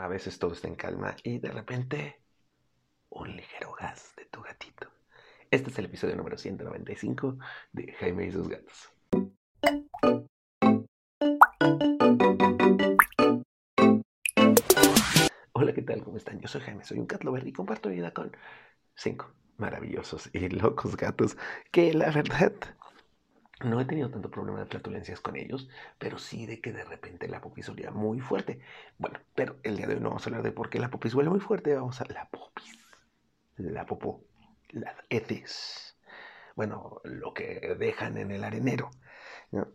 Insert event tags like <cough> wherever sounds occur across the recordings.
a veces todo está en calma y de repente un ligero gas de tu gatito. Este es el episodio número 195 de Jaime y sus gatos. Hola, ¿qué tal? ¿Cómo están? Yo soy Jaime, soy un cat lover y comparto vida con cinco maravillosos y locos gatos que la verdad no he tenido tanto problema de flatulencias con ellos, pero sí de que de repente la popis olía muy fuerte. Bueno, pero el día de hoy no vamos a hablar de por qué la popis huele muy fuerte, vamos a la popis, la popó, las heces. Bueno, lo que dejan en el arenero.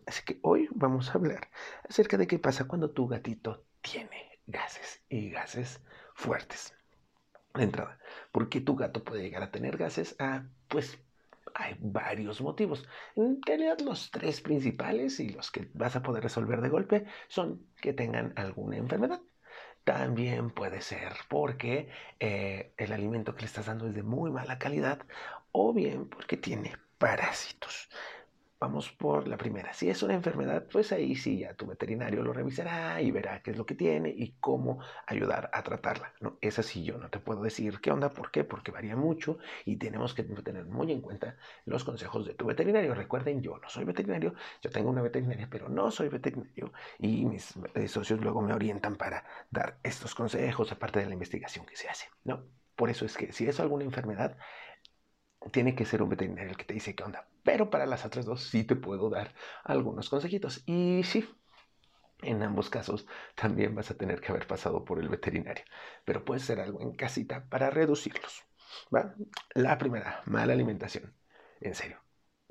Así que hoy vamos a hablar acerca de qué pasa cuando tu gatito tiene gases y gases fuertes. De entrada, ¿por qué tu gato puede llegar a tener gases? Ah, pues hay varios motivos. En realidad los tres principales y los que vas a poder resolver de golpe son que tengan alguna enfermedad. También puede ser porque eh, el alimento que le estás dando es de muy mala calidad o bien porque tiene parásitos. Vamos por la primera. Si es una enfermedad, pues ahí sí ya tu veterinario lo revisará y verá qué es lo que tiene y cómo ayudar a tratarla. ¿no? Esa sí yo no te puedo decir qué onda, ¿por qué? Porque varía mucho y tenemos que tener muy en cuenta los consejos de tu veterinario. Recuerden, yo no soy veterinario, yo tengo una veterinaria, pero no soy veterinario y mis socios luego me orientan para dar estos consejos, aparte de la investigación que se hace. ¿no? Por eso es que si es alguna enfermedad, tiene que ser un veterinario el que te dice qué onda. Pero para las otras dos sí te puedo dar algunos consejitos. Y sí, en ambos casos también vas a tener que haber pasado por el veterinario. Pero puede ser algo en casita para reducirlos. La primera, mala alimentación. En serio.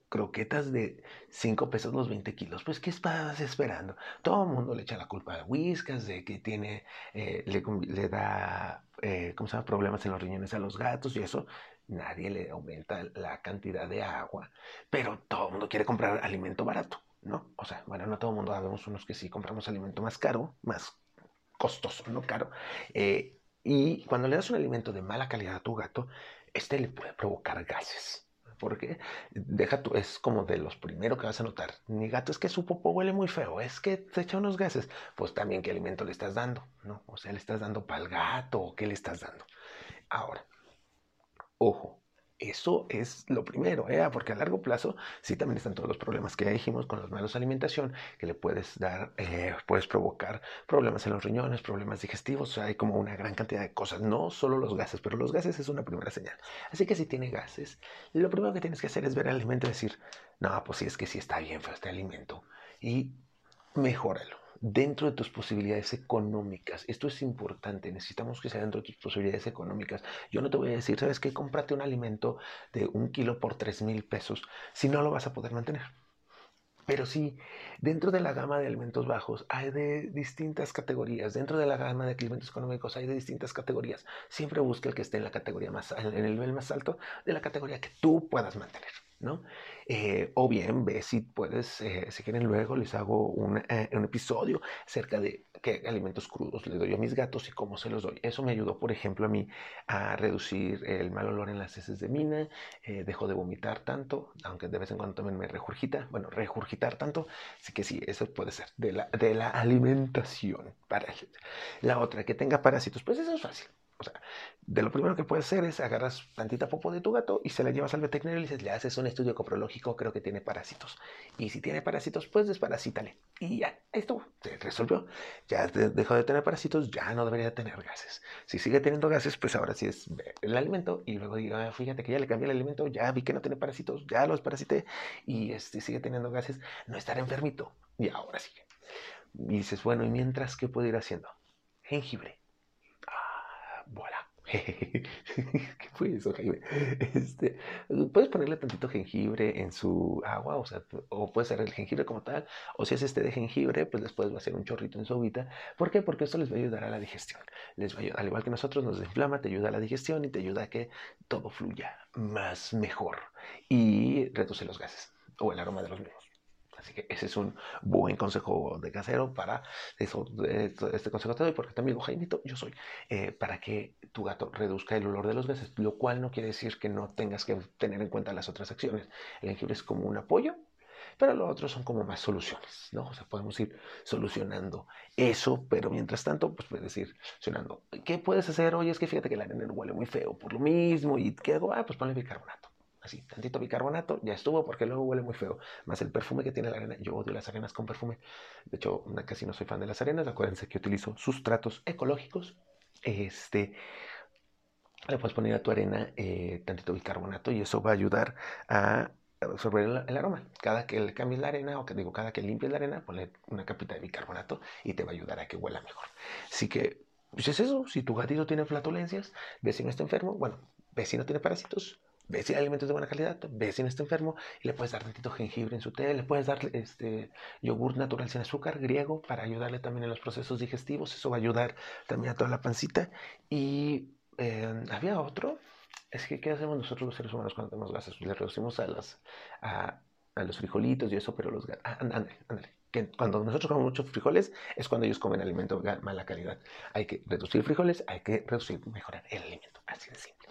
Croquetas de 5 pesos los 20 kilos. Pues, ¿qué estás esperando? Todo el mundo le echa la culpa a Whiskas de que tiene, eh, le, da, eh, ¿cómo se llama? Problemas en los riñones a los gatos y eso nadie le aumenta la cantidad de agua, pero todo el mundo quiere comprar alimento barato, ¿no? O sea, bueno, no todo el mundo, sabemos unos que sí compramos alimento más caro, más costoso, no caro. Eh, y cuando le das un alimento de mala calidad a tu gato, este le puede provocar gases. Porque deja tú, es como de los primeros que vas a notar. Mi gato es que su popó huele muy feo, es que te echa unos gases. Pues también qué alimento le estás dando, ¿no? O sea, le estás dando para el gato o qué le estás dando. Ahora, Ojo, eso es lo primero, ¿eh? porque a largo plazo sí también están todos los problemas que ya dijimos con los malos alimentación, que le puedes dar, eh, puedes provocar problemas en los riñones, problemas digestivos, o sea, hay como una gran cantidad de cosas, no solo los gases, pero los gases es una primera señal. Así que si tiene gases, lo primero que tienes que hacer es ver el alimento y decir, no, pues sí es que sí está bien feo este alimento y mejóralo dentro de tus posibilidades económicas. Esto es importante, necesitamos que sea dentro de tus posibilidades económicas. Yo no te voy a decir, ¿sabes qué? Cómprate un alimento de un kilo por tres mil pesos, si no lo vas a poder mantener. Pero sí, dentro de la gama de alimentos bajos hay de distintas categorías. Dentro de la gama de alimentos económicos hay de distintas categorías. Siempre busca el que esté en la categoría más, en el nivel más alto de la categoría que tú puedas mantener. Eh, o bien ve si puedes, eh, si quieren luego les hago un, eh, un, episodio acerca de qué alimentos crudos le doy a mis gatos y cómo se los doy. Eso me ayudó, por ejemplo, a mí a reducir el mal olor en las heces de mina, dejo de vomitar tanto, aunque de vez en cuando también me regurgita, bueno, regurgitar tanto, así que sí, eso puede ser de la, de la alimentación. Para la otra, que tenga parásitos, pues eso es fácil o sea, de lo primero que puedes hacer es agarras tantita popo de tu gato y se la llevas al veterinario y le dices, le haces un estudio coprológico, creo que tiene parásitos. Y si tiene parásitos, pues desparasítale. Y ya, esto se resolvió. Ya dejó de tener parásitos, ya no debería tener gases. Si sigue teniendo gases, pues ahora sí es el alimento. Y luego diga, ah, fíjate que ya le cambié el alimento, ya vi que no tiene parásitos, ya los parasité y este, sigue teniendo gases, no estará enfermito. Y ahora sigue. Y dices, bueno, ¿y mientras qué puedo ir haciendo? Jengibre. <laughs> ¿Qué fue eso, Jaime? Este, puedes ponerle tantito jengibre en su agua, o sea, o puede ser el jengibre como tal, o si es este de jengibre, pues les puedes hacer un chorrito en su agüita. ¿Por qué? Porque esto les va a ayudar a la digestión. Les va a ayudar, al igual que nosotros nos desinflama, te ayuda a la digestión y te ayuda a que todo fluya más mejor y reduce los gases o el aroma de los mismos. Así que ese es un buen consejo de casero para eso, este consejo te doy porque también amigo Jaimito, yo soy, eh, para que tu gato reduzca el olor de los gases, lo cual no quiere decir que no tengas que tener en cuenta las otras acciones. El jengibre es como un apoyo, pero lo otro son como más soluciones, ¿no? O sea, podemos ir solucionando eso, pero mientras tanto, pues puedes ir solucionando. ¿Qué puedes hacer? Oye, es que fíjate que la arena huele muy feo por lo mismo, ¿y qué hago? Ah, pues ponle bicarbonato. Así, tantito bicarbonato, ya estuvo, porque luego huele muy feo. Más el perfume que tiene la arena. Yo odio las arenas con perfume. De hecho, casi no soy fan de las arenas. Acuérdense que utilizo sustratos ecológicos. Este, le puedes poner a tu arena eh, tantito bicarbonato y eso va a ayudar a absorber el, aroma. Cada que le cambies la arena, o digo, cada que limpies la arena, ponle una capita de bicarbonato y te va a ayudar a que huela mejor. Así que, pues es eso. Si tu gatito tiene flatulencias, ve si no está enfermo, bueno, ve si no tiene parásitos, ve si hay alimentos de buena calidad, ve si no está enfermo y le puedes dar tantito jengibre en su té, le puedes dar este yogur natural sin azúcar, griego, para ayudarle también en los procesos digestivos. Eso va a ayudar también a toda la pancita. Y eh, había otro. Es que, ¿qué hacemos nosotros los seres humanos cuando tenemos gases? Le reducimos a, los frijolitos y eso, pero los gatos. Ah, ándale, ándale. Cuando nosotros comemos muchos frijoles es cuando ellos comen alimento de mala calidad. Hay que reducir frijoles, hay que reducir, mejorar el alimento. Así de simple.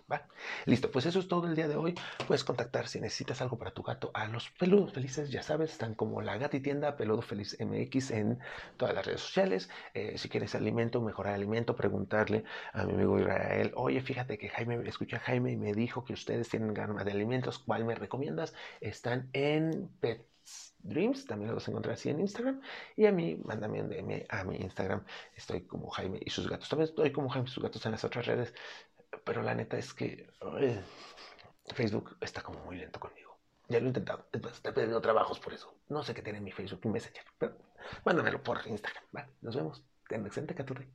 Listo, pues eso es todo el día de hoy. Puedes contactar si necesitas algo para tu gato a los peludos felices, ya sabes, están como la tienda Peludo Feliz MX en todas las redes sociales. Eh, si quieres alimento, mejorar alimento, preguntarle a mi amigo Israel, oye, fíjate que Jaime, escuché a Jaime y me dijo que ustedes tienen gama de alimentos, ¿cuál me recomiendas? Están en Pets Dreams, también los encontré así en Instagram. Y a mí, mándame un DM a mi Instagram. Estoy como Jaime y sus gatos. También estoy como Jaime y sus gatos en las otras redes. Pero la neta es que Facebook está como muy lento conmigo. Ya lo he intentado. Después te trabajos por eso. No sé qué tiene mi Facebook y Messenger. Pero mándamelo por Instagram. Vale, nos vemos. Ten excelente caturri.